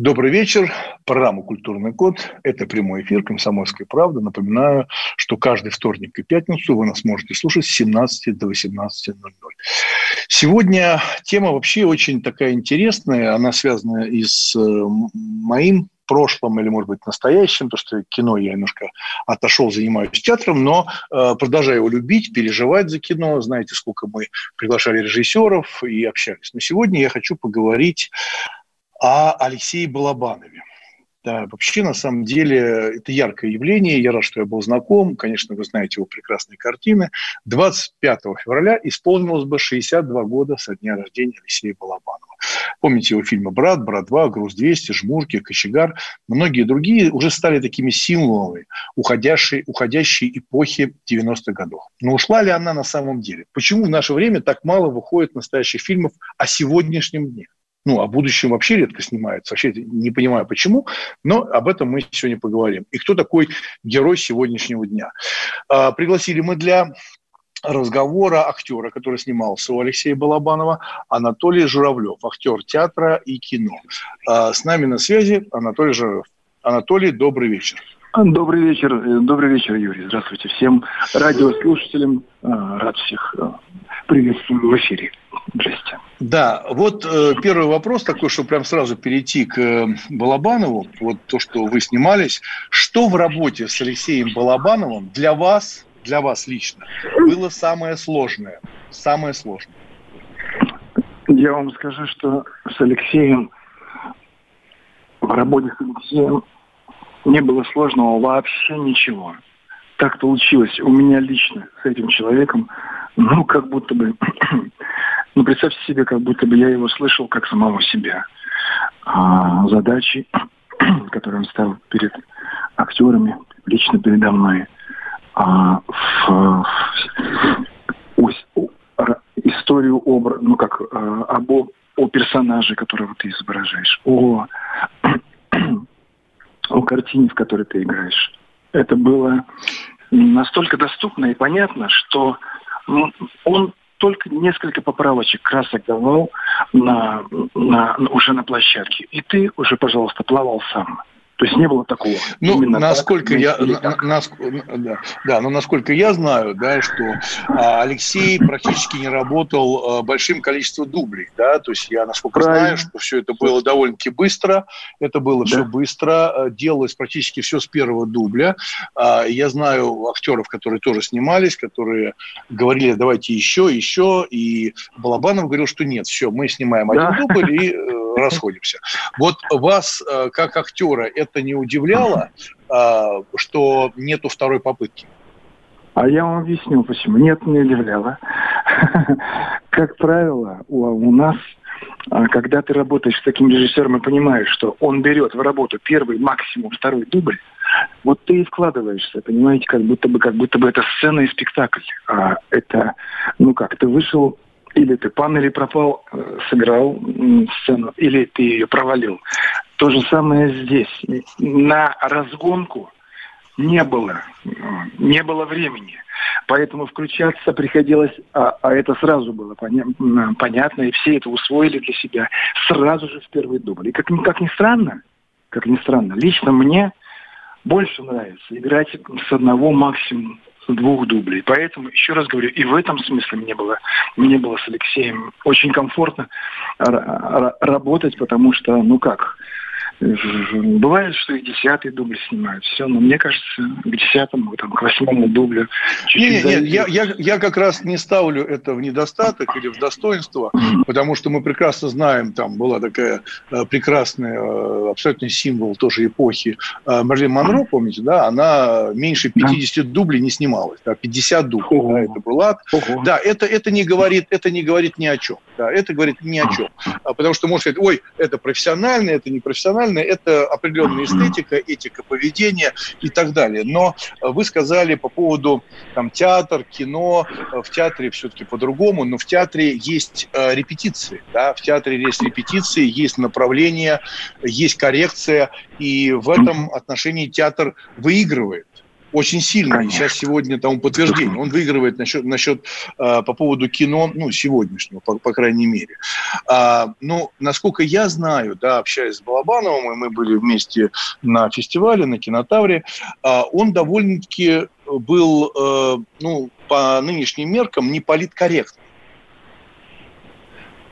Добрый вечер. Программа «Культурный код». Это прямой эфир «Комсомольской правды». Напоминаю, что каждый вторник и пятницу вы нас можете слушать с 17 до 18.00. Сегодня тема вообще очень такая интересная. Она связана и с э, моим прошлом или, может быть, настоящем, то что кино я немножко отошел, занимаюсь театром, но э, продолжаю его любить, переживать за кино. Знаете, сколько мы приглашали режиссеров и общались. Но сегодня я хочу поговорить о Алексее Балабанове. Да, вообще, на самом деле, это яркое явление. Я рад, что я был знаком. Конечно, вы знаете его прекрасные картины. 25 февраля исполнилось бы 62 года со дня рождения Алексея Балабанова. Помните его фильмы «Брат», «Брат 2», «Груз-200», «Жмурки», «Кочегар». Многие другие уже стали такими символами уходящей, уходящей эпохи 90-х годов. Но ушла ли она на самом деле? Почему в наше время так мало выходит настоящих фильмов о сегодняшнем дне? Ну, о будущем вообще редко снимается. Вообще не понимаю, почему, но об этом мы сегодня поговорим. И кто такой герой сегодняшнего дня? А, пригласили мы для разговора актера, который снимался у Алексея Балабанова, Анатолий Журавлев, актер театра и кино. А, с нами на связи Анатолий Журавлев. Анатолий, добрый вечер. Добрый вечер, добрый вечер, Юрий. Здравствуйте всем радиослушателям. А, рад всех приветствую в эфире. Здрасте. Да, вот э, первый вопрос такой, чтобы прям сразу перейти к э, Балабанову. Вот то, что вы снимались. Что в работе с Алексеем Балабановым для вас, для вас лично, было самое сложное? Самое сложное. Я вам скажу, что с Алексеем, в работе с Алексеем не было сложного вообще ничего. Так получилось у меня лично с этим человеком, ну, как будто бы Ну, представьте себе, как будто бы я его слышал как самого себя. А, задачи, которые он ставил перед актерами, лично передо мной, а, в, в, в, историю образ, ну как а, об о персонаже, которого ты изображаешь, о, о картине, в которой ты играешь. Это было настолько доступно и понятно, что он только несколько поправочек красок давал на, на, уже на площадке. И ты уже, пожалуйста, плавал сам. То есть не было такого. Ну, Именно насколько так, я, на, на, да, да, но насколько я знаю, да, что а, Алексей практически не работал а, большим количеством дублей, да, то есть я насколько Правильно. знаю, что все это было довольно-таки быстро, это было да. все быстро, а, делалось практически все с первого дубля. А, я знаю актеров, которые тоже снимались, которые говорили, давайте еще, еще, и Балабанов говорил, что нет, все, мы снимаем да. один дубль и э, расходимся. Вот вас, э, как актера, это не удивляло, э, что нету второй попытки? А я вам объясню, почему. Нет, не удивляло. Как правило, у нас а, когда ты работаешь с таким режиссером и понимаешь, что он берет в работу первый, максимум второй дубль, вот ты и вкладываешься, понимаете, как будто бы, как будто бы это сцена и спектакль. А это, ну как, ты вышел или ты пан, пропал, э, сыграл сцену, или ты ее провалил. То же самое здесь. На разгонку не было, не было времени. Поэтому включаться приходилось, а, а это сразу было поня- понятно, и все это усвоили для себя сразу же в первый дубль. И как, как ни странно, как ни странно, лично мне больше нравится играть с одного максимум двух дублей. Поэтому, еще раз говорю, и в этом смысле мне было, мне было с Алексеем очень комфортно работать, потому что, ну как, Бывает, что и десятый дубль снимают. Все, но мне кажется, к десятому, там, к восьмому дублю. Нет, нет, я, я, я как раз не ставлю это в недостаток или в достоинство, потому что мы прекрасно знаем, там была такая э, прекрасная, э, абсолютный символ тоже эпохи э, Марлен Монро, помните, да, она меньше 50 да. дублей не снималась, да, 50 дублей, да, это была. Да, это, это, не говорит, это не говорит ни о чем, да, это говорит ни о чем, а, потому что можно сказать, ой, это профессионально, это не профессионально, это определенная эстетика, этика поведения и так далее. Но вы сказали по поводу там, театр, кино, в театре все-таки по-другому, но в театре есть э, репетиции, да, в театре есть репетиции, есть направление, есть коррекция, и в этом отношении театр выигрывает очень сильно. И сейчас сегодня тому подтверждение. Он выигрывает насчет, насчет э, по поводу кино, ну, сегодняшнего, по, по крайней мере. А, ну, насколько я знаю, да, общаясь с Балабановым, и мы были вместе на фестивале, на кинотавре, а, он довольно-таки был, э, ну, по нынешним меркам, не политкорректным.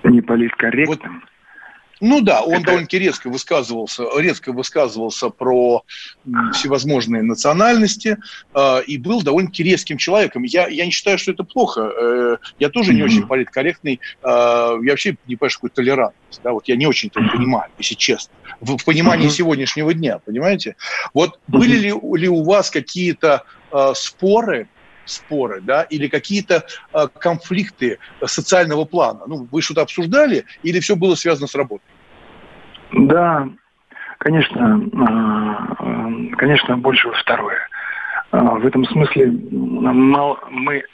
Не политкорректным? Вот, ну да, он довольно-таки резко высказывался, резко высказывался про всевозможные национальности э, и был довольно-таки резким человеком. Я, я не считаю, что это плохо. Э, я тоже не очень политкорректный. Э, я вообще не понимаю, что такое толерантность. Да? Вот я не очень это понимаю, если честно. В, в понимании сегодняшнего дня, понимаете? Вот были ли, ли у вас какие-то э, споры споры, да, или какие-то э, конфликты социального плана? Ну, вы что-то обсуждали или все было связано с работой? Да, конечно, э, конечно, больше второе. В этом смысле мало, мы,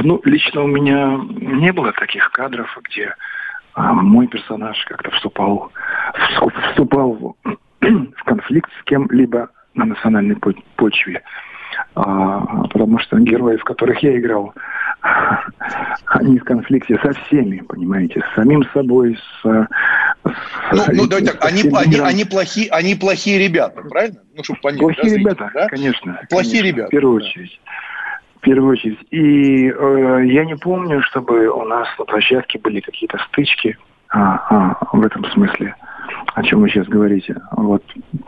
ну, лично у меня не было таких кадров, где мой персонаж как-то вступал, вступал в конфликт с кем-либо на национальной почве. А, потому что герои, в которых я играл, они в конфликте со всеми, понимаете, с самим собой, с... с ну, ну давайте так, они, они, они, плохие, они плохие ребята, правильно? Ну, чтобы понять. Плохие да, ребята, да? конечно. Плохие конечно, ребята. В первую да. очередь. В первую очередь. И э, я не помню, чтобы у нас на площадке были какие-то стычки а, а, в этом смысле о чем вы сейчас говорите. Вот.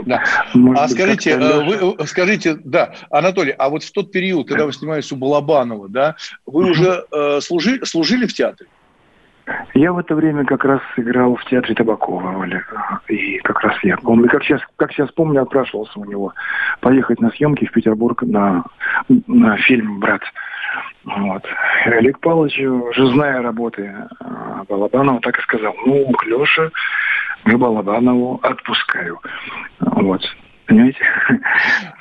Да. Может а скажите, э, вы, э, скажите, да, Анатолий, а вот в тот период, когда вы снимались у Балабанова, да, вы уже э, служили, служили в театре? Я в это время как раз играл в театре Табакова, Оля. И как раз я помню, как сейчас, как сейчас помню, отпрашивался у него поехать на съемки в Петербург на, на фильм «Брат». Вот. И Олег Павлович, уже зная работы э, Балабанова, так и сказал, ну, Леша, к Балабанову отпускаю. Вот. Понимаете?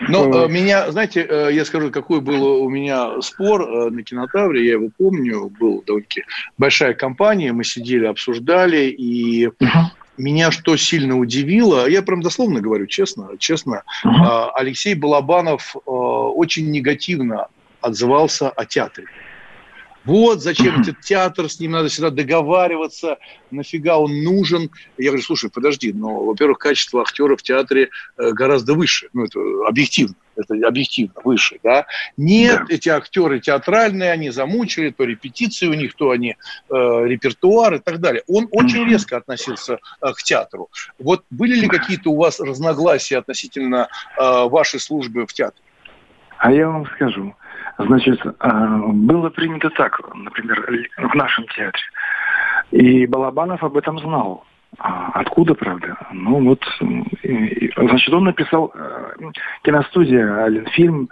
Но э, меня, знаете, э, я скажу, какой был у меня спор э, на кинотавре, я его помню, был довольно-таки большая компания, мы сидели, обсуждали, и меня что сильно удивило, я прям дословно говорю, честно, честно, Алексей Балабанов очень негативно отзывался о театре. Вот зачем этот театр, с ним надо всегда договариваться, нафига он нужен. Я говорю, слушай, подожди, но, во-первых, качество актера в театре э, гораздо выше, ну, это объективно, это объективно выше, да. Нет, да. эти актеры театральные, они замучили, то репетиции у них, то они э, репертуар и так далее. Он очень резко относился э, к театру. Вот были ли какие-то у вас разногласия относительно э, вашей службы в театре? А я вам скажу. Значит, а, было принято так, например, в нашем театре. И Балабанов об этом знал. А откуда, правда? Ну вот, значит, он написал э, киностудия Аленфильм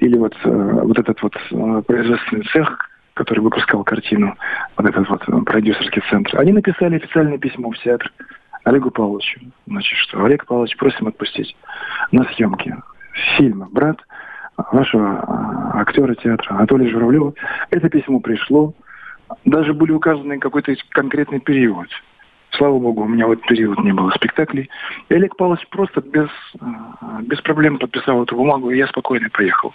или вот, э, вот этот вот э, производственный цех, который выпускал картину, вот этот вот продюсерский центр. Они написали официальное письмо в театр Олегу Павловичу. Значит, что Олег Павлович просим отпустить на съемки фильма «Брат» вашего а, актера театра Анатолия Журавлева. Это письмо пришло. Даже были указаны какой-то конкретный период. Слава богу, у меня в этот период не было спектаклей. И Олег Павлович просто без, а, без проблем подписал эту бумагу, и я спокойно поехал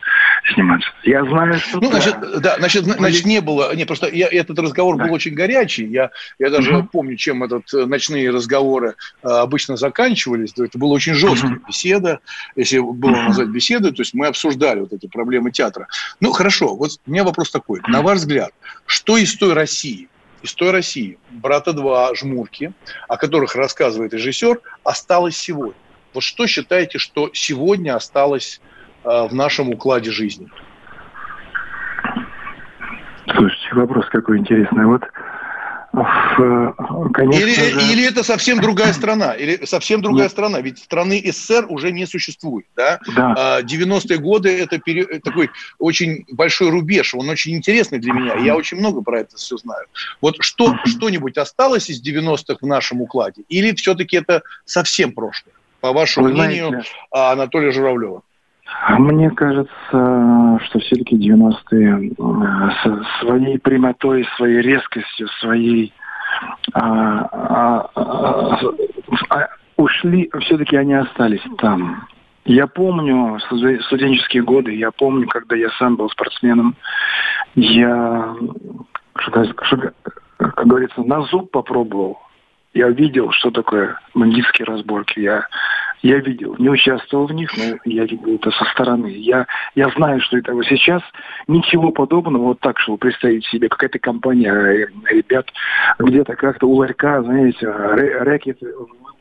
сниматься. Я знаю, что... Ну, значит, да, значит, значит не было... Не, просто я, этот разговор да. был очень горячий. Я, я даже угу. помню, чем этот э, ночные разговоры а, обычно заканчивались. Это была очень жесткая угу. беседа, если было угу. назвать беседой, то есть мы обсуждали вот эти проблемы театра. Ну, хорошо, вот у меня вопрос такой. На ваш взгляд, что из той России, из той России, «Брата-2», «Жмурки», о которых рассказывает режиссер, осталось сегодня? Вот что считаете, что сегодня осталось э, в нашем укладе жизни? Слушайте, вопрос какой интересный. Вот Конечно или, же... или это совсем другая страна, или совсем другая Нет. страна, ведь страны СССР уже не существует, да? да. 90-е а, годы это пере... такой очень большой рубеж, он очень интересный для меня, я очень много про это все знаю. Вот что что-нибудь осталось из 90-х в нашем укладе, или все-таки это совсем прошлое, по вашему Вы мнению, знаете, Анатолия Журавлева? Мне кажется, что все-таки 90-е э, своей прямотой, своей резкостью, своей а, а, а, а, ушли, все-таки они остались там. Я помню студенческие годы, я помню, когда я сам был спортсменом, я, как говорится, на зуб попробовал. Я видел, что такое бандитские разборки. Я я видел, не участвовал в них, но я видел это со стороны. Я, я знаю, что это вот сейчас ничего подобного, вот так, чтобы представить себе, какая-то компания э, ребят где-то как-то у ларька, знаете, рэкет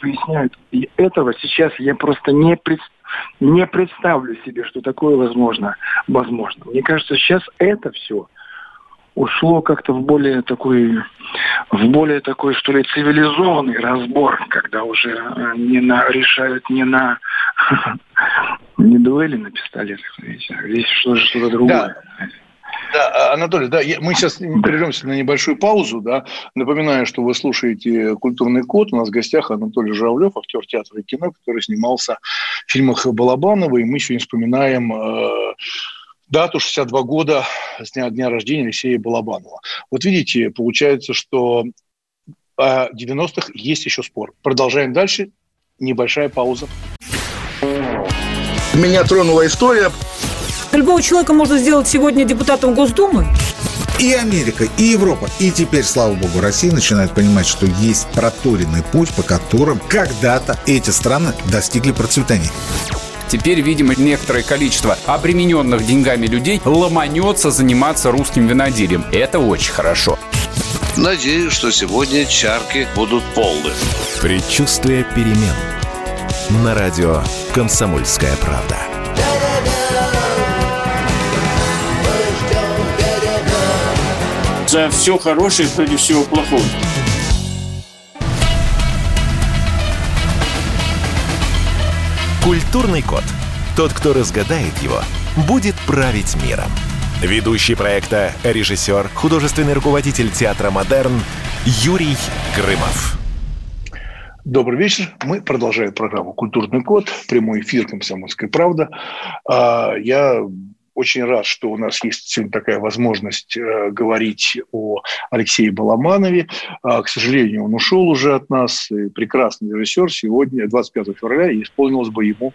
выясняют. И этого сейчас я просто не представляю не представлю себе, что такое возможно. Возможно. Мне кажется, сейчас это все ушло как-то в более такой, в более такой, что ли, цивилизованный разбор, когда уже э, не на, решают не на не дуэли на пистолетах, здесь что-то что другое. Да. Да, а, Анатолий, да, мы сейчас прервемся на небольшую паузу, да. Напоминаю, что вы слушаете «Культурный код». У нас в гостях Анатолий Журавлев, актер театра и кино, который снимался в фильмах Балабанова, и мы сегодня вспоминаем э, дату 62 года с дня, дня рождения Алексея Балабанова. Вот видите, получается, что о 90-х есть еще спор. Продолжаем дальше. Небольшая пауза. Меня тронула история. Любого человека можно сделать сегодня депутатом Госдумы. И Америка, и Европа, и теперь, слава богу, Россия начинает понимать, что есть проторенный путь, по которым когда-то эти страны достигли процветания. Теперь, видимо, некоторое количество обремененных деньгами людей ломанется заниматься русским виноделием. Это очень хорошо. Надеюсь, что сегодня чарки будут полны. Предчувствие перемен. На радио «Комсомольская правда». За все хорошее против всего плохого. Культурный код. Тот, кто разгадает его, будет править миром. Ведущий проекта, режиссер, художественный руководитель театра «Модерн» Юрий Грымов. Добрый вечер. Мы продолжаем программу «Культурный код». Прямой эфир «Комсомольская правда». Я очень рад, что у нас есть сегодня такая возможность э, говорить о Алексее Баламанове. Э, к сожалению, он ушел уже от нас. Прекрасный режиссер. Сегодня, 25 февраля, исполнилось бы ему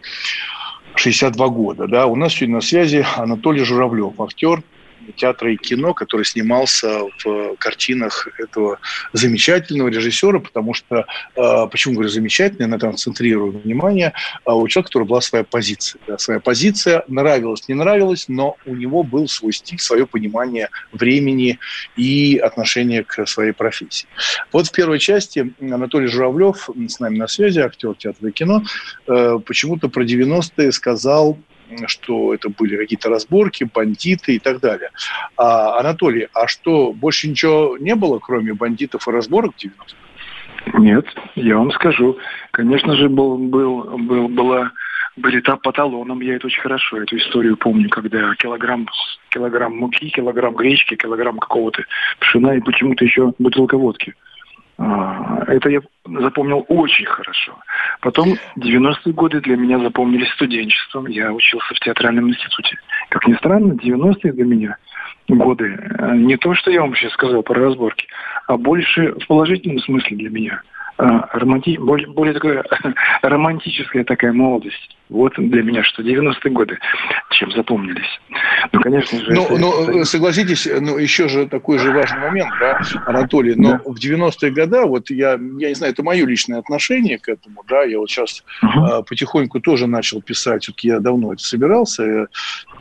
62 года. Да? У нас сегодня на связи Анатолий Журавлев, актер, театра и кино, который снимался в картинах этого замечательного режиссера, потому что, э, почему говорю замечательный, на этом акцентрирую внимание, а у человека, который была своя позиция. Да, своя позиция нравилась, не нравилась, но у него был свой стиль, свое понимание времени и отношение к своей профессии. Вот в первой части Анатолий Журавлев с нами на связи, актер театра и кино, э, почему-то про 90-е сказал что это были какие-то разборки, бандиты и так далее. А, Анатолий, а что, больше ничего не было, кроме бандитов и разборок в 90-х? Нет, я вам скажу. Конечно же, был, был, был, была были там по талонам, я это очень хорошо, эту историю помню, когда килограмм, килограмм муки, килограмм гречки, килограмм какого-то пшена и почему-то еще бутылка водки. А, это я запомнил очень хорошо. Потом 90-е годы для меня запомнились студенчеством. Я учился в театральном институте. Как ни странно, 90-е для меня годы э, не то, что я вам сейчас сказал про разборки, а больше в положительном смысле для меня. романти... более, более такая романтическая такая молодость. Вот для меня что 90-е годы, чем запомнились. Ну, конечно же... Ну, ну согласитесь, ну, еще же такой же важный момент, да, Анатолий, но да. в 90-е годы, вот я, я не знаю, это мое личное отношение к этому, да, я вот сейчас угу. потихоньку тоже начал писать, все-таки я давно это собирался, я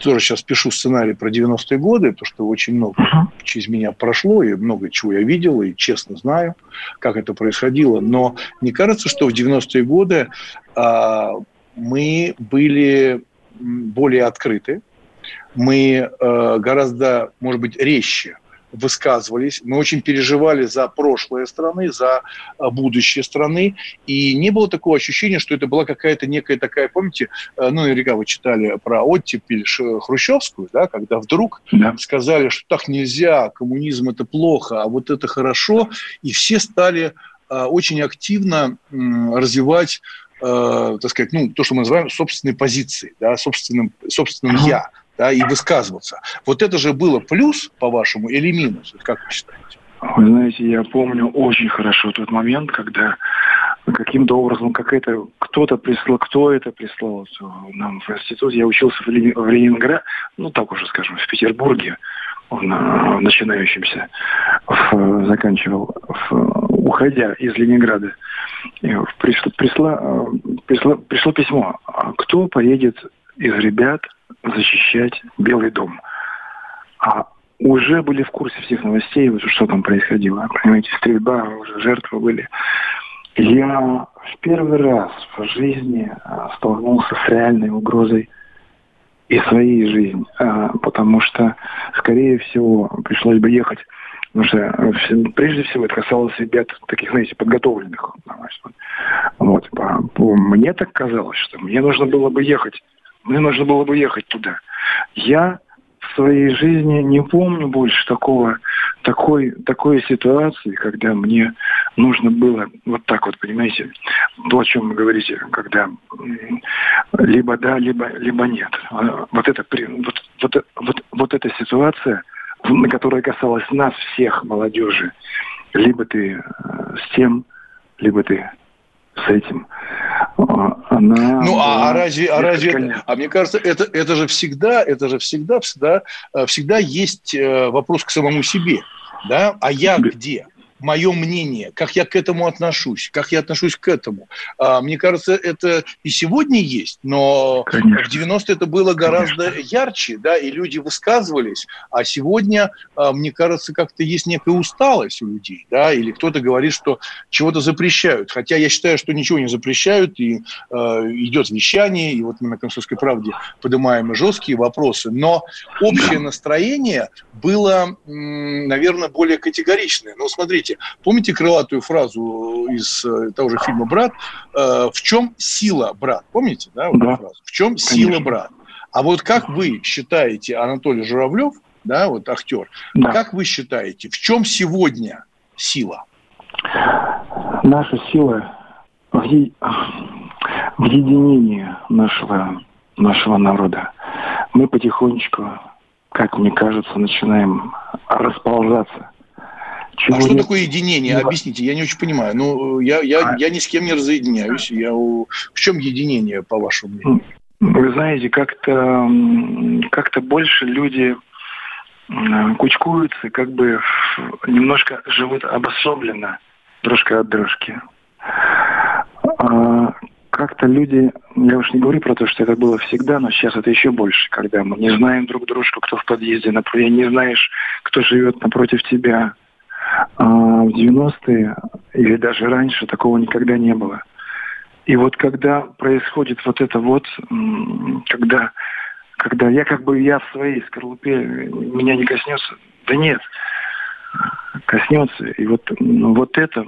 тоже сейчас пишу сценарий про 90-е годы, потому что очень много угу. через меня прошло, и много чего я видел, и честно знаю, как это происходило, но мне кажется, что в 90-е годы а, мы были более открыты, мы э, гораздо, может быть, резче высказывались. Мы очень переживали за прошлое страны, за э, будущее страны. И не было такого ощущения, что это была какая-то некая такая, помните, э, ну, наверняка вы читали про оттепель хрущевскую, да, когда вдруг да. сказали, что так нельзя, коммунизм это плохо, а вот это хорошо. И все стали очень активно развивать э, так сказать, ну, то, что мы называем собственной позицией, да, собственным, собственным ага. «я», да, и высказываться. Вот это же было плюс, по-вашему, или минус? Как вы считаете? Вы знаете, я помню очень хорошо тот момент, когда каким-то образом какая-то кто-то прислал, кто это прислал нам в институт. Я учился в, Лени, в Ленинграде, ну так уже скажем, в Петербурге, в, в начинающемся, в, заканчивал, в, уходя из Ленинграда. Пришло, пришло, пришло, пришло письмо. «А кто поедет из ребят защищать Белый дом? А уже были в курсе всех новостей, что там происходило. Понимаете, стрельба, уже жертвы были. Я в первый раз в жизни а, столкнулся с реальной угрозой и своей жизни, потому что, скорее всего, пришлось бы ехать Потому что прежде всего это касалось ребят таких, знаете, подготовленных. Вот. Мне так казалось, что мне нужно было бы ехать. Мне нужно было бы ехать туда. Я в своей жизни не помню больше такого, такой, такой ситуации, когда мне нужно было вот так вот, понимаете, то, о чем вы говорите, когда либо да, либо, либо нет. А вот, это, вот, вот, вот, вот эта ситуация – которая касалась нас всех, молодежи. Либо ты э, с тем, либо ты с этим. А, она, ну а, а разве, а разве, а мне кажется, это это же всегда, это же всегда, всегда, э, всегда есть э, вопрос к самому себе, да? А я где? Мое мнение, как я к этому отношусь, как я отношусь к этому. А, мне кажется, это и сегодня есть, но Конечно. в 90-е это было гораздо Конечно. ярче, да, и люди высказывались, а сегодня, а, мне кажется, как-то есть некая усталость у людей, да, или кто-то говорит, что чего-то запрещают, хотя я считаю, что ничего не запрещают, и э, идет вещание, и вот мы на «Комсомольской правде» поднимаем жесткие вопросы, но общее настроение было, наверное, более категоричное. Ну, смотрите, Помните крылатую фразу из э, того же фильма «Брат»? Э, в чем сила, брат? Помните, да, вот да. фразу? В чем Конечно. сила, брат? А вот как вы считаете, Анатолий Журавлев, да, вот актер, да. как вы считаете, в чем сегодня сила? Наша сила в, е... в единении нашего, нашего народа. Мы потихонечку, как мне кажется, начинаем расползаться чего а что такое единение? Нет. Объясните, я не очень понимаю. Ну, я, я, а... я ни с кем не разъединяюсь. Я... В чем единение, по вашему мнению? Вы знаете, как-то как больше люди кучкуются, как бы немножко живут обособленно дружка от дружки. А как-то люди, я уж не говорю про то, что это было всегда, но сейчас это еще больше, когда мы не знаем друг дружку, кто в подъезде, например, не знаешь, кто живет напротив тебя, а в 90-е или даже раньше такого никогда не было. И вот когда происходит вот это вот, когда, когда я как бы я в своей скорлупе, меня не коснется, да нет, коснется. И вот, ну, вот это...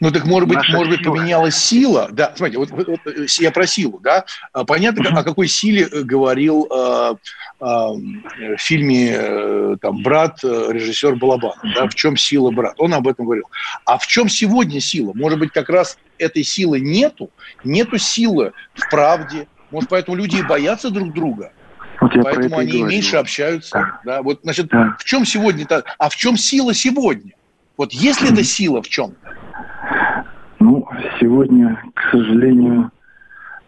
Ну так может быть, может быть, поменялась сила. Да, смотрите, вот, вот я про силу, да. А понятно, uh-huh. о какой силе э, говорил э, э, в фильме э, там брат э, режиссер Балабанов, uh-huh. да, в чем сила брат. Он об этом говорил. А в чем сегодня сила? Может быть, как раз этой силы нету, нету силы в правде. Может, поэтому люди и боятся друг друга. Вот Поэтому они говорю. меньше общаются. Да. Да? Вот, значит, да. в чем сегодня, а в чем сила сегодня? Вот есть ли эта сила в чем? Ну, сегодня, к сожалению,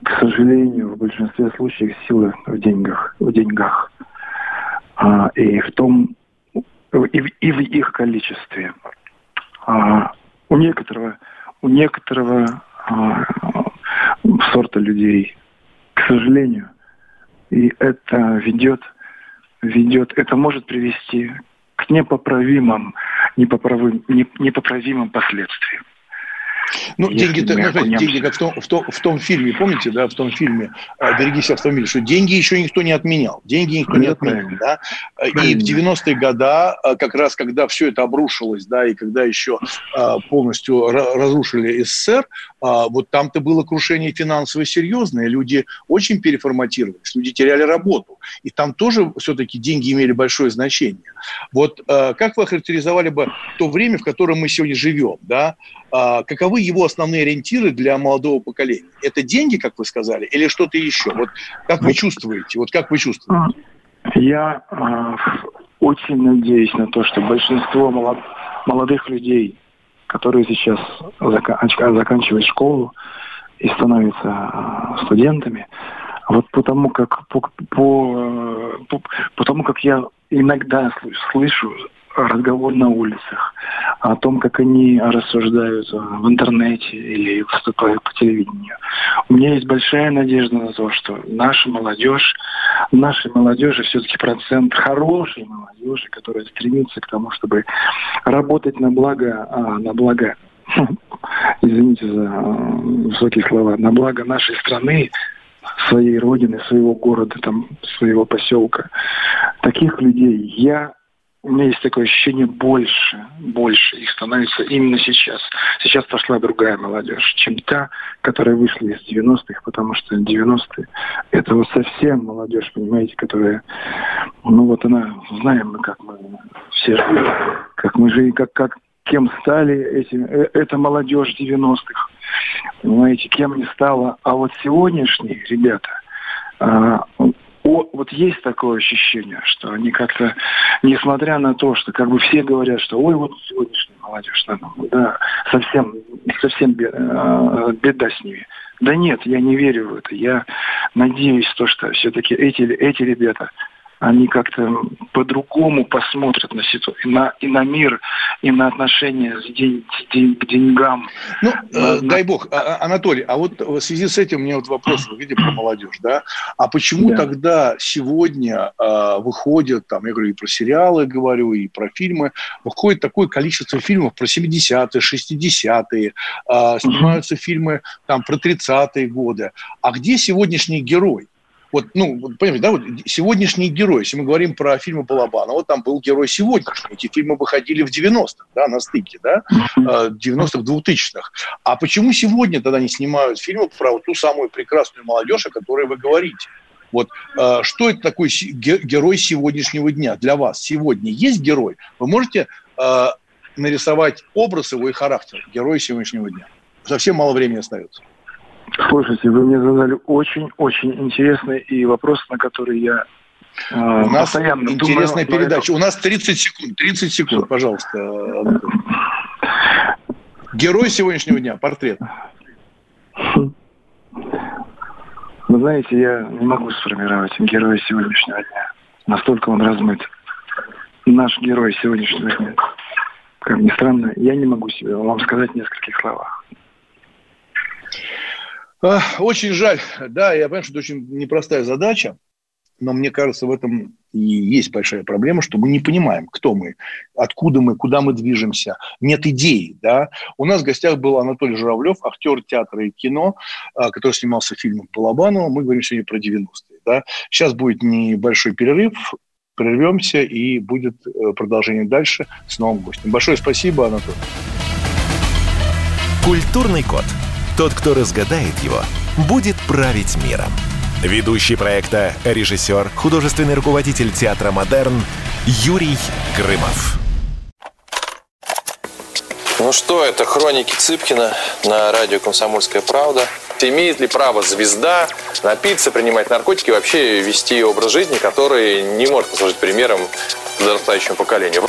к сожалению, в большинстве случаев сила в деньгах, в деньгах, а, и в том, и в, и в их количестве. А, у некоторого, у некоторого а, сорта людей, к сожалению, и это ведет, ведет, это может привести к непоправимым, непоправимым, непоправимым последствиям. Ну, деньги, ну, деньги как в том, в, том, в том фильме, помните, да, в том фильме а, «Берегись автомобиля», что деньги еще никто не отменял. Деньги никто не отменял, да. И в 90-е годы, а, как раз когда все это обрушилось, да, и когда еще а, полностью разрушили СССР, вот там-то было крушение финансово серьезное, люди очень переформатировались, люди теряли работу. И там тоже все-таки деньги имели большое значение. Вот как вы охарактеризовали бы то время, в котором мы сегодня живем, да, каковы его основные ориентиры для молодого поколения? Это деньги, как вы сказали, или что-то еще? Вот как вы чувствуете? Вот как вы чувствуете? Я э, очень надеюсь на то, что большинство молод, молодых людей, которые сейчас зака- заканчивают школу и становятся студентами, вот потому как по, по, по, по тому, как я иногда слышу разговор на улицах, о том, как они рассуждают в интернете или выступают по телевидению. У меня есть большая надежда на то, что наша молодежь, нашей молодежи все-таки процент хорошей молодежи, которая стремится к тому, чтобы работать на благо, а, на благо извините за высокие слова, на благо нашей страны, своей родины, своего города, там, своего поселка. Таких людей я у меня есть такое ощущение больше, больше их становится именно сейчас. Сейчас пошла другая молодежь, чем та, которая вышла из 90-х, потому что 90-е это вот совсем молодежь, понимаете, которая, ну вот она, знаем мы, как мы все, как мы жили, как, как кем стали эти, э, эта молодежь 90-х, понимаете, кем не стала. А вот сегодняшние ребята, а, о, вот есть такое ощущение, что они как-то, несмотря на то, что как бы все говорят, что ой, вот сегодняшняя молодежь, да, да совсем, совсем э, беда с ними. Да нет, я не верю в это. Я надеюсь, то, что все-таки эти, эти ребята, они как-то по-другому посмотрят на ситуацию, и на, и на мир, и на отношения с день, день, к деньгам. Ну, на, э, дай бог, а, а, Анатолий, а вот в связи с этим у меня вот вопрос, вы видите, про молодежь, да? А почему да. тогда сегодня э, выходят, там, я говорю, и про сериалы говорю, и про фильмы, выходит такое количество фильмов про 70-е, 60-е, э, снимаются фильмы там про 30-е годы. А где сегодняшний герой? Вот, ну, понимаете, да, вот сегодняшний герой, если мы говорим про фильмы Балабанова, там был герой сегодняшний. Эти фильмы выходили в 90-х, да, на стыке, да, 90-х, э, 2000-х. А почему сегодня тогда не снимают фильмы про вот ту самую прекрасную молодежь, о которой вы говорите? Вот э, что это такой герой сегодняшнего дня для вас? Сегодня есть герой? Вы можете э, нарисовать образ его и характер героя сегодняшнего дня? Совсем мало времени остается. Слушайте, вы мне задали очень-очень интересный и вопрос, на который я э, у нас постоянно интересная думаю, передача. У нас 30 секунд. 30 секунд, пожалуйста. Герой сегодняшнего дня, портрет. Вы знаете, я не могу сформировать героя сегодняшнего дня. Настолько он размыт. Наш герой сегодняшнего дня. Как ни странно, я не могу себе вам сказать в нескольких словах. Очень жаль. Да, я понимаю, что это очень непростая задача, но мне кажется, в этом и есть большая проблема, что мы не понимаем, кто мы, откуда мы, куда мы движемся. Нет идеи. Да? У нас в гостях был Анатолий Журавлев, актер театра и кино, а, который снимался в фильме Балабанова. Мы говорим сегодня про 90-е. Да? Сейчас будет небольшой перерыв, прервемся, и будет э, продолжение дальше с новым гостем. Большое спасибо, Анатолий. Культурный код. Тот, кто разгадает его, будет править миром. Ведущий проекта, режиссер, художественный руководитель театра «Модерн» Юрий Грымов. Ну что, это хроники Цыпкина на радио «Комсомольская правда». Имеет ли право звезда напиться, принимать наркотики и вообще вести образ жизни, который не может послужить примером подрастающему поколению?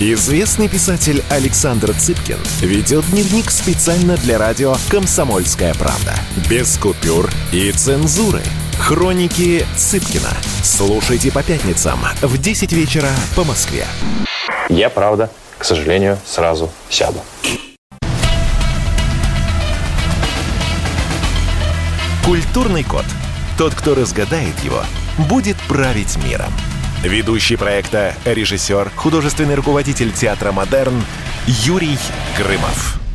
Известный писатель Александр Цыпкин ведет дневник специально для радио «Комсомольская правда». Без купюр и цензуры. Хроники Цыпкина. Слушайте по пятницам в 10 вечера по Москве. Я, правда, к сожалению, сразу сяду. Культурный код. Тот, кто разгадает его, будет править миром. Ведущий проекта, режиссер, художественный руководитель театра «Модерн» Юрий Грымов.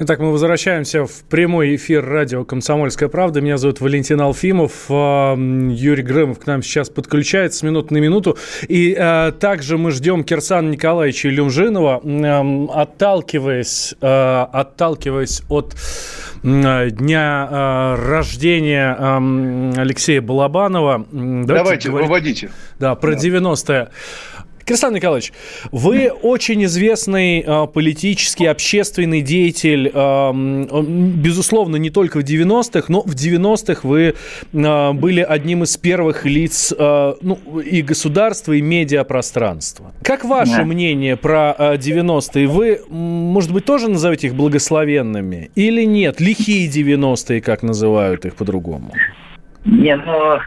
Итак, мы возвращаемся в прямой эфир радио «Комсомольская правда». Меня зовут Валентин Алфимов. А, Юрий Грымов к нам сейчас подключается с минуты на минуту. И а, также мы ждем Кирсана Николаевича Илюмжинова, отталкиваясь, а, отталкиваясь от дня рождения Алексея Балабанова. Давайте, Давайте говорить, выводите. Да, про да. 90-е. Кирсан Николаевич, вы очень известный э, политический, общественный деятель, э, безусловно, не только в 90-х, но в 90-х вы э, были одним из первых лиц э, ну, и государства, и медиапространства. Как ваше да. мнение про э, 90-е? Вы, может быть, тоже назовете их благословенными или нет? Лихие 90-е, как называют их по-другому? Не, ну,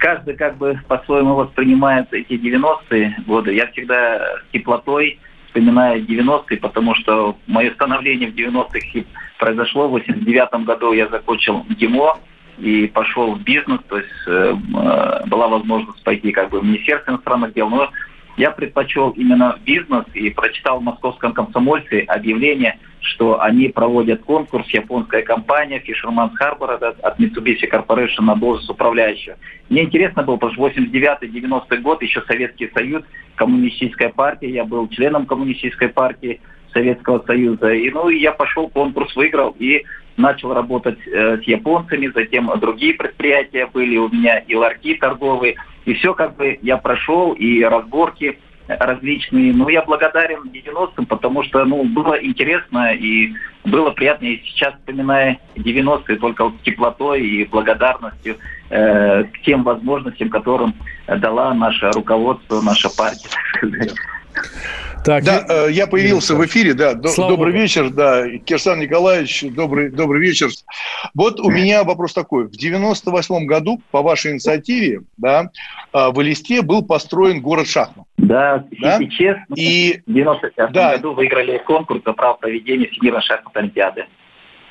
каждый как бы по-своему воспринимает эти 90-е годы. Я всегда теплотой вспоминаю 90-е, потому что мое становление в 90-х произошло. В 89 году я закончил ГИМО и пошел в бизнес, то есть э, э, была возможность пойти как бы в Министерство иностранных дел, но я предпочел именно бизнес и прочитал в московском комсомольце объявление, что они проводят конкурс, японская компания Fisherman's Harbor от Mitsubishi Corporation на должность управляющего. Мне интересно было, потому что 89-90 год, еще Советский Союз, коммунистическая партия, я был членом коммунистической партии Советского Союза. И ну я пошел, конкурс выиграл и начал работать э, с японцами, затем другие предприятия были у меня, и ларьки торговые. И все как бы я прошел, и разборки различные. Но я благодарен 90-м, потому что ну, было интересно и было приятно. И сейчас, вспоминая 90-е, только вот теплотой и благодарностью э, к тем возможностям, которым дала наше руководство, наша партия, так сказать. Так, да, и... Э, я появился в эфире, да. Слава добрый Богу. вечер, да. Кирсан Николаевич, добрый, добрый вечер. Вот у меня вопрос такой. В 98 году, по вашей инициативе, да, э, в Элисте был построен город шахмат. Да, да? честно, и в 95 да. году выиграли конкурс за право проведения Всемирной шахматной олимпиады.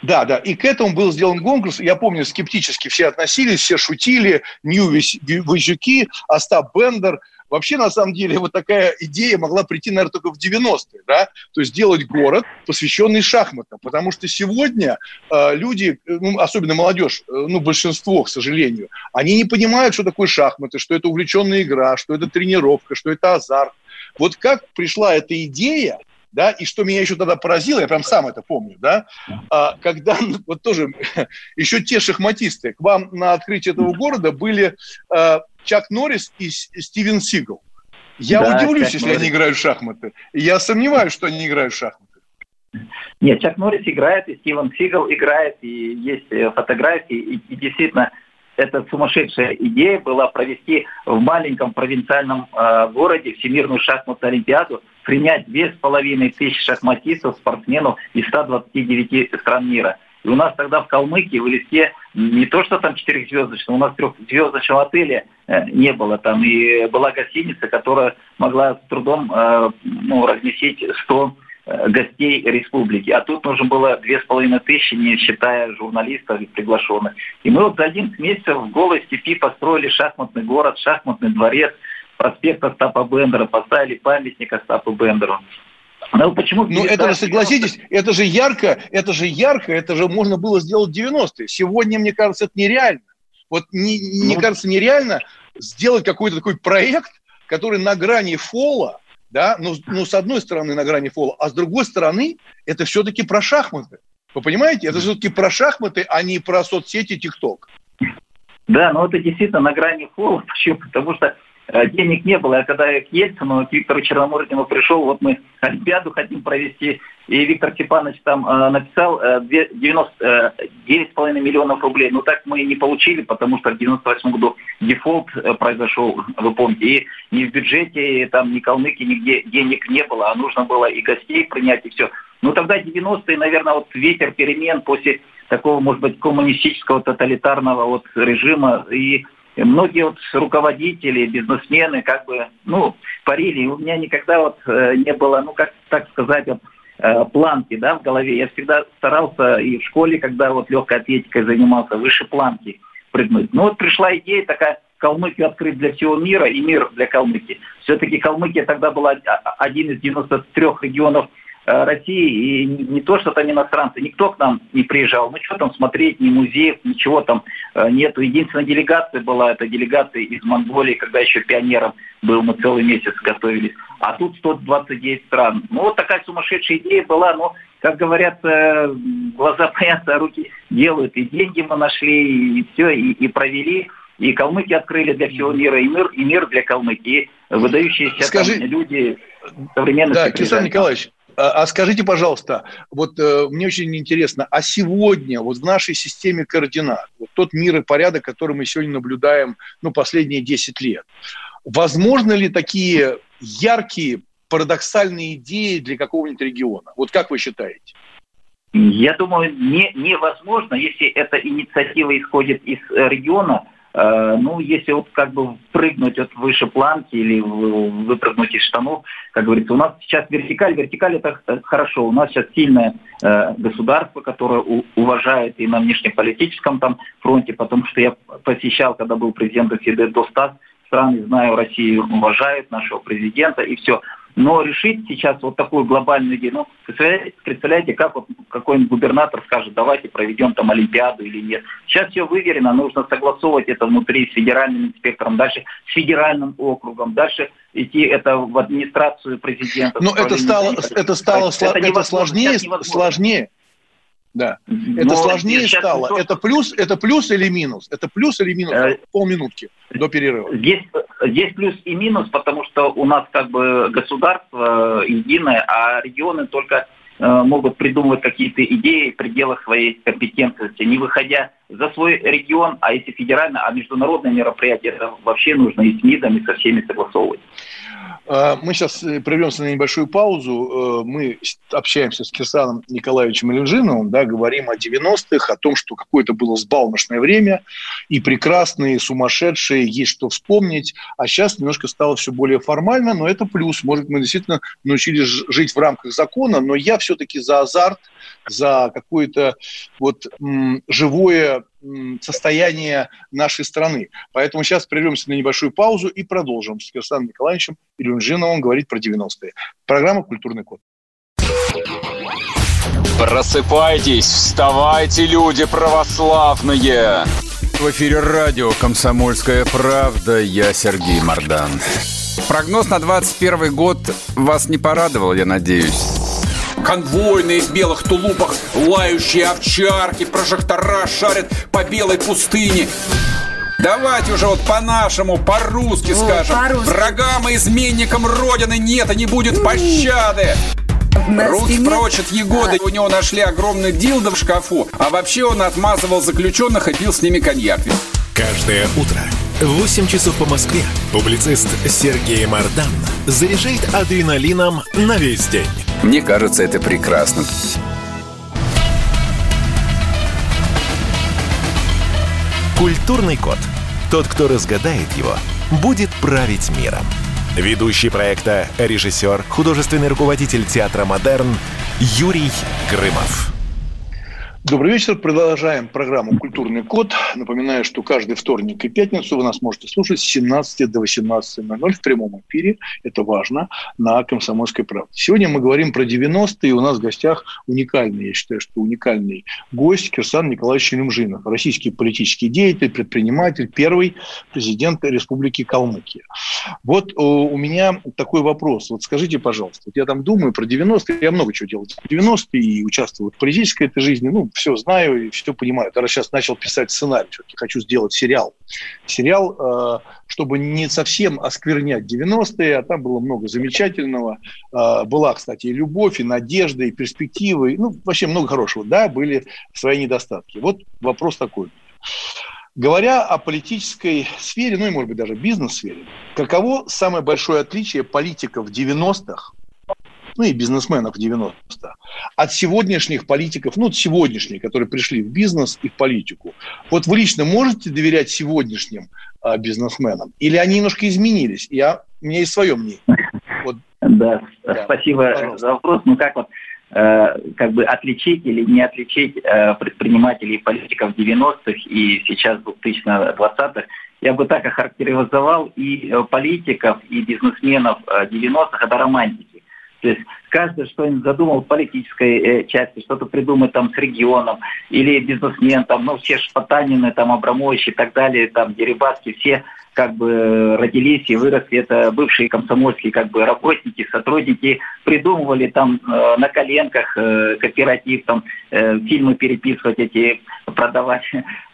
Да, да. И к этому был сделан конкурс. Я помню, скептически все относились, все шутили. Нью Визюки, Остап Бендер – Вообще, на самом деле, вот такая идея могла прийти, наверное, только в 90-е, да, то есть сделать город, посвященный шахматам, потому что сегодня э, люди, ну, особенно молодежь, э, ну, большинство, к сожалению, они не понимают, что такое шахматы, что это увлеченная игра, что это тренировка, что это азарт. Вот как пришла эта идея, да, и что меня еще тогда поразило, я прям сам это помню, да, а, когда вот тоже еще те шахматисты к вам на открытие этого города были а, Чак Норрис и Стивен Сигал. Я да, удивлюсь, если Норрис. они играют в шахматы. Я сомневаюсь, что они играют в шахматы. Нет, Чак Норрис играет, и Стивен Сигал играет, и есть э, фотографии, и, и действительно эта сумасшедшая идея была провести в маленьком провинциальном э, городе Всемирную шахматную олимпиаду, принять две с половиной тысячи шахматистов, спортсменов из 129 стран мира. И у нас тогда в Калмыкии, в Элисте, не то, что там четырехзвездочного, у нас трехзвездочного отеля э, не было. Там и была гостиница, которая могла с трудом э, ну, разместить 100 Э, гостей республики. А тут нужно было две с половиной тысячи, не считая журналистов и приглашенных. И мы вот за 11 месяцев в голой степи построили шахматный город, шахматный дворец, проспект Остапа Бендера, поставили памятник Остапу Бендеру. Ну, почему ну это же, согласитесь, это же ярко, это же ярко, это же можно было сделать в 90-е. Сегодня, мне кажется, это нереально. Вот не, мне ну, кажется, нереально сделать какой-то такой проект, который на грани фола, да, ну, ну, с одной стороны на грани фола, а с другой стороны это все-таки про шахматы. Вы понимаете? Это все-таки про шахматы, а не про соцсети ТикТок. Да, но это действительно на грани фола. Почему? Потому что денег не было. А когда я к Ельцину, к Виктору Черномырдину пришел, вот мы Олимпиаду хотим провести, и Виктор Степанович там э, написал э, 99,5 э, миллионов рублей. Но так мы и не получили, потому что в 98 году дефолт э, произошел, вы помните, и ни в бюджете, там, ни Калмыки, нигде денег не было, а нужно было и гостей принять, и все. Ну тогда 90-е, наверное, вот ветер перемен после такого, может быть, коммунистического тоталитарного вот режима и многие вот руководители, бизнесмены как бы, ну, парили. У меня никогда вот э, не было, ну, как так сказать, вот, э, планки, да, в голове. Я всегда старался и в школе, когда вот легкой атлетикой занимался, выше планки прыгнуть. Ну, вот пришла идея такая, Калмыкию открыть для всего мира и мир для Калмыкии. Все-таки Калмыкия тогда была один из 93 регионов России, и не то, что там иностранцы, никто к нам не приезжал. Ну, что там смотреть, ни музеев, ничего там э, нету. Единственная делегация была, это делегация из Монголии, когда еще пионером был, мы целый месяц готовились. А тут 129 стран. Ну, вот такая сумасшедшая идея была, но, как говорят, э, глаза боятся, а руки делают. И деньги мы нашли, и все, и, и провели. И калмыки открыли для всего мира, и мир, и мир для калмыки. Выдающиеся Скажи... люди современных. Да, Александр Николаевич, а, а скажите, пожалуйста, вот э, мне очень интересно, а сегодня вот в нашей системе координат, вот тот мир и порядок, который мы сегодня наблюдаем, ну, последние 10 лет, возможно ли такие яркие, парадоксальные идеи для какого-нибудь региона? Вот как вы считаете? Я думаю, не, невозможно, если эта инициатива исходит из э, региона, ну, если вот как бы прыгнуть от выше планки или выпрыгнуть из штанов, как говорится, у нас сейчас вертикаль, вертикаль это хорошо, у нас сейчас сильное э, государство, которое уважает и на внешнеполитическом там фронте, потому что я посещал, когда был президентом СИД до 100 стран, знаю, Россию уважает нашего президента и все. Но решить сейчас вот такую глобальную идею, ну, представляете, представляете как вот какой-нибудь губернатор скажет, давайте проведем там Олимпиаду или нет. Сейчас все выверено, нужно согласовывать это внутри с федеральным инспектором, дальше с федеральным округом, дальше идти это в администрацию президента. Но это стало, это стало, это, это сложнее, сложнее. Да. Но это сложнее стало. То, это плюс, это плюс или минус? Это плюс или минус? Э, Полминутки до перерыва. Здесь, здесь плюс и минус, потому что у нас как бы государство единое, а регионы только э, могут придумывать какие-то идеи в пределах своей компетентности, не выходя за свой регион, а если федеральное, а международное мероприятие, это вообще нужно и с МИДом, и со всеми согласовывать. А, мы сейчас э, прервемся на небольшую паузу. Э, мы общаемся с Кирсаном Николаевичем Ильжиновым, да, говорим о 90-х, о том, что какое-то было взбалмошное время, и прекрасные, сумасшедшие, есть что вспомнить. А сейчас немножко стало все более формально, но это плюс. Может, мы действительно научились жить в рамках закона, но я все-таки за азарт, за какое-то вот м, живое состояние нашей страны. Поэтому сейчас прервемся на небольшую паузу и продолжим с Кирсаном Николаевичем Илюнжиновым говорить про 90-е. Программа «Культурный код». Просыпайтесь, вставайте, люди православные! В эфире радио «Комсомольская правда». Я Сергей Мордан. Прогноз на 21 год вас не порадовал, я надеюсь. Конвойные в белых тулупах, лающие овчарки, прожектора шарят по белой пустыне. Давайте уже вот по-нашему, по-русски ну, скажем. По Врагам и изменникам Родины нет и не будет пощады. Руки спине... прочь от Егоды. А. У него нашли огромный дилдо в шкафу. А вообще он отмазывал заключенных и пил с ними коньяк. Каждое утро в 8 часов по Москве публицист Сергей Мардан заряжает адреналином на весь день. Мне кажется, это прекрасно. Культурный код. Тот, кто разгадает его, будет править миром. Ведущий проекта, режиссер, художественный руководитель театра «Модерн» Юрий Грымов. Добрый вечер. Продолжаем программу «Культурный код». Напоминаю, что каждый вторник и пятницу вы нас можете слушать с 17 до 18.00 в прямом эфире. Это важно. На «Комсомольской правде». Сегодня мы говорим про 90-е. У нас в гостях уникальный, я считаю, что уникальный гость Кирсан Николаевич Немжинов. Российский политический деятель, предприниматель, первый президент Республики Калмыкия. Вот э, у меня такой вопрос. Вот скажите, пожалуйста, вот я там думаю про 90-е. Я много чего делал в 90-е и участвовал в политической этой жизни. Ну, все знаю и все понимаю. Даже сейчас начал писать сценарий, все-таки хочу сделать сериал. Сериал, э, чтобы не совсем осквернять 90-е, а там было много замечательного. Э, была, кстати, и любовь, и надежда, и перспективы. Ну, вообще много хорошего. Да, были свои недостатки. Вот вопрос такой. Говоря о политической сфере, ну и, может быть, даже бизнес-сфере, каково самое большое отличие политиков 90-х ну и бизнесменов 90 от сегодняшних политиков, ну, сегодняшних, которые пришли в бизнес и в политику. Вот вы лично можете доверять сегодняшним а, бизнесменам? Или они немножко изменились? Я, у меня есть свое мнение. Вот. Да, да, спасибо пожалуйста. за вопрос. Ну, как вот э, как бы отличить или не отличить э, предпринимателей и политиков 90-х и сейчас 2020-х, я бы так охарактеризовал и э, политиков, и бизнесменов 90-х, э, это романтики. То есть каждый что-нибудь задумал в политической э, части, что-то придумать там с регионом, или бизнесмен, там, ну, все Шпатанины, там, Абрамович и так далее, там, Дерибаски, все как бы родились и выросли, это бывшие комсомольские как бы работники, сотрудники, придумывали там э, на коленках э, кооператив, там э, фильмы переписывать эти, продавать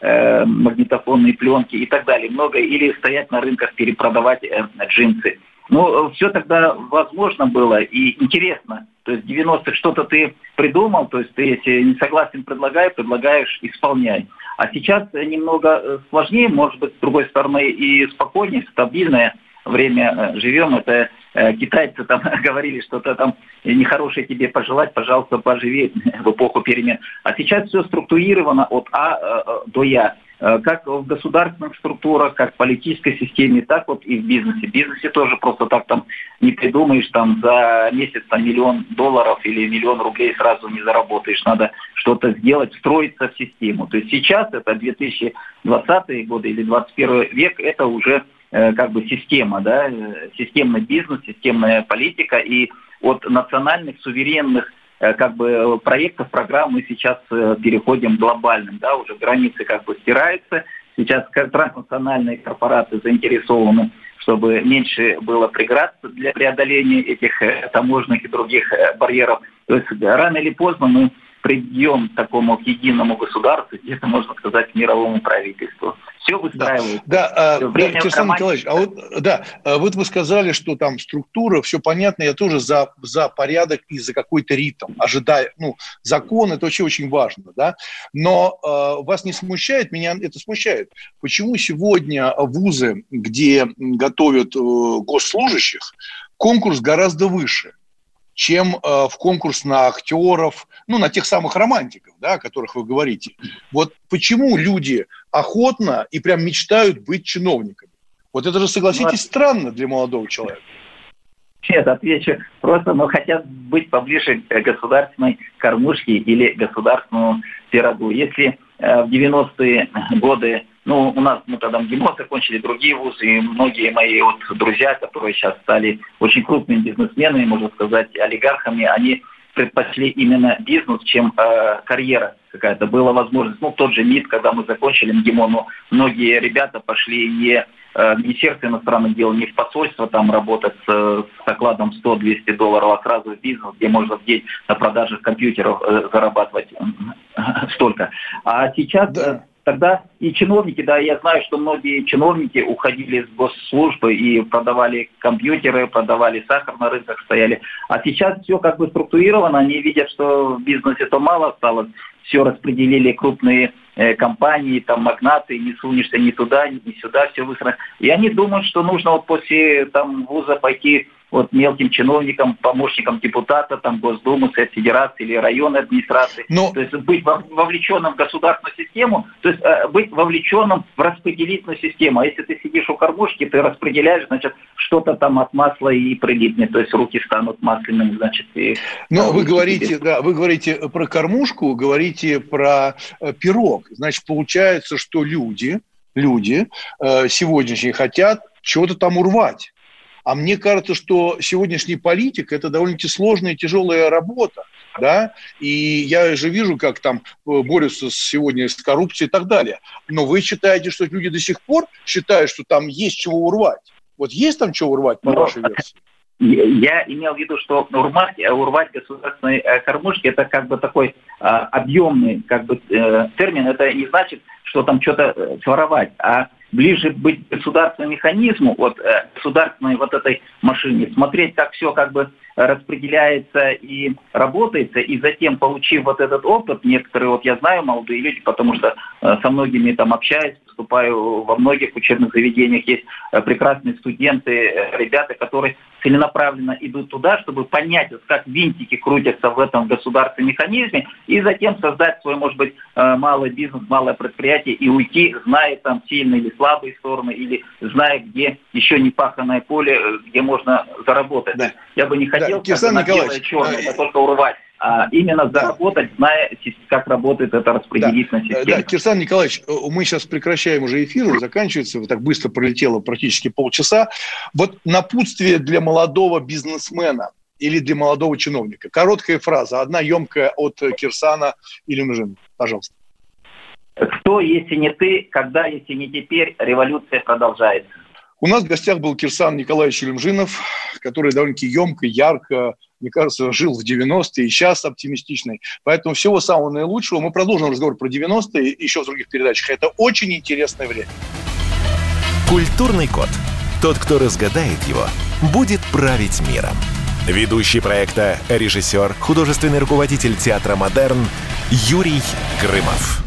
э, магнитофонные пленки и так далее, много, или стоять на рынках перепродавать э, джинсы. Ну, все тогда возможно было и интересно. То есть в 90-х что-то ты придумал, то есть ты, если не согласен, предлагай, предлагаешь, исполняй. А сейчас немного э, сложнее, может быть, с другой стороны, и спокойнее, стабильное время э, живем. Это э, китайцы там говорили, что-то там нехорошее тебе пожелать, пожалуйста, поживи в эпоху перемен. А сейчас все структурировано от А до Я. Э, как в государственных структурах, как в политической системе, так вот и в бизнесе. В бизнесе тоже просто так там не придумаешь, там за месяц там, миллион долларов или миллион рублей сразу не заработаешь. Надо что-то сделать, встроиться в систему. То есть сейчас это 2020 годы или 21 век, это уже э, как бы система, да, э, системный бизнес, системная политика, и от национальных суверенных как бы проектов, программ мы сейчас э, переходим глобальным, да, уже границы как бы стираются, сейчас транснациональные корпорации заинтересованы, чтобы меньше было преград для преодоления этих э, таможенных и других барьеров. То есть рано или поздно мы придем к такому единому государству, где-то, можно сказать, мировому правительству. Все выстраивается. Да, да, все, да Кирсан Николаевич, а вот, да, а вот вы сказали, что там структура, все понятно, я тоже за, за порядок и за какой-то ритм, ожидая, ну, закон, это вообще очень важно, да, но э, вас не смущает, меня это смущает, почему сегодня вузы, где готовят э, госслужащих, конкурс гораздо выше – чем э, в конкурс на актеров, ну, на тех самых романтиков, да, о которых вы говорите. Вот почему люди охотно и прям мечтают быть чиновниками? Вот это же, согласитесь, ну, странно для молодого человека. Нет, отвечу просто, но хотят быть поближе к государственной кормушке или государственному пирогу. Если э, в 90-е годы ну, у нас мы тогда МГИМО закончили, другие вузы, и многие мои вот друзья, которые сейчас стали очень крупными бизнесменами, можно сказать, олигархами, они предпочли именно бизнес, чем э, карьера какая-то. Была возможность, ну, тот же МИД, когда мы закончили МГИМО, но многие ребята пошли не э, в Министерство иностранных дел, не в посольство там работать с, с окладом 100-200 долларов, а сразу в бизнес, где можно в день на продаже компьютеров э, зарабатывать э, столько. А сейчас... Да тогда и чиновники, да, я знаю, что многие чиновники уходили с госслужбы и продавали компьютеры, продавали сахар на рынках, стояли. А сейчас все как бы структурировано, они видят, что в бизнесе то мало осталось, все распределили крупные э, компании, там магнаты, не сунешься ни туда, ни сюда, все выстроено. И они думают, что нужно вот после там вуза пойти вот мелким чиновникам, помощникам депутата, там Госдумы, Совет Федерации или районной администрации. Но... То есть быть вовлеченным в государственную систему, то есть э, быть вовлеченным в распределительную систему. А если ты сидишь у кормушки, ты распределяешь, значит, что-то там от масла и прилипнет, то есть руки станут масляными, значит. И, Но вы говорите, тебе... да, вы говорите про кормушку, говорите про э, пирог. Значит, получается, что люди, люди э, сегодняшние хотят чего-то там урвать. А мне кажется, что сегодняшний политик – это довольно-таки сложная и тяжелая работа. Да? И я же вижу, как там э, борются сегодня с коррупцией и так далее. Но вы считаете, что люди до сих пор считают, что там есть чего урвать? Вот есть там чего урвать, по Но... вашей версии? Я имел в виду, что урвать, урвать государственные э, кормушки это как бы такой а, объемный как бы, э, термин. Это не значит, что там что-то э, своровать, а ближе быть государственному механизму, вот э, государственной вот этой машине, смотреть, как все как бы распределяется и работается, и затем, получив вот этот опыт, некоторые, вот я знаю молодые люди, потому что э, со многими там общаюсь, выступаю во многих учебных заведениях, есть э, прекрасные студенты, э, ребята, которые целенаправленно идут туда, чтобы понять, вот как винтики крутятся в этом государственном механизме, и затем создать свой, может быть, э, малый бизнес, малое предприятие и уйти, зная там сильные или слабые стороны, или зная, где еще не паханное поле, где можно заработать. Да. Я бы не хотел, да. на белое черное, а только урвать а именно заработать, зная, как работает эта распределительная да. система. Да, Кирсан Николаевич, мы сейчас прекращаем уже эфир, заканчивается, так быстро пролетело практически полчаса. Вот напутствие для молодого бизнесмена или для молодого чиновника. Короткая фраза, одна емкая от Кирсана или Мжин. Пожалуйста. Кто, если не ты, когда, если не теперь, революция продолжается. У нас в гостях был Кирсан Николаевич Елемжинов, который довольно-таки емко, ярко, мне кажется, жил в 90-е и сейчас оптимистичный. Поэтому всего самого наилучшего. Мы продолжим разговор про 90-е еще в других передачах. Это очень интересное время. Культурный код. Тот, кто разгадает его, будет править миром. Ведущий проекта, режиссер, художественный руководитель театра «Модерн» Юрий Грымов.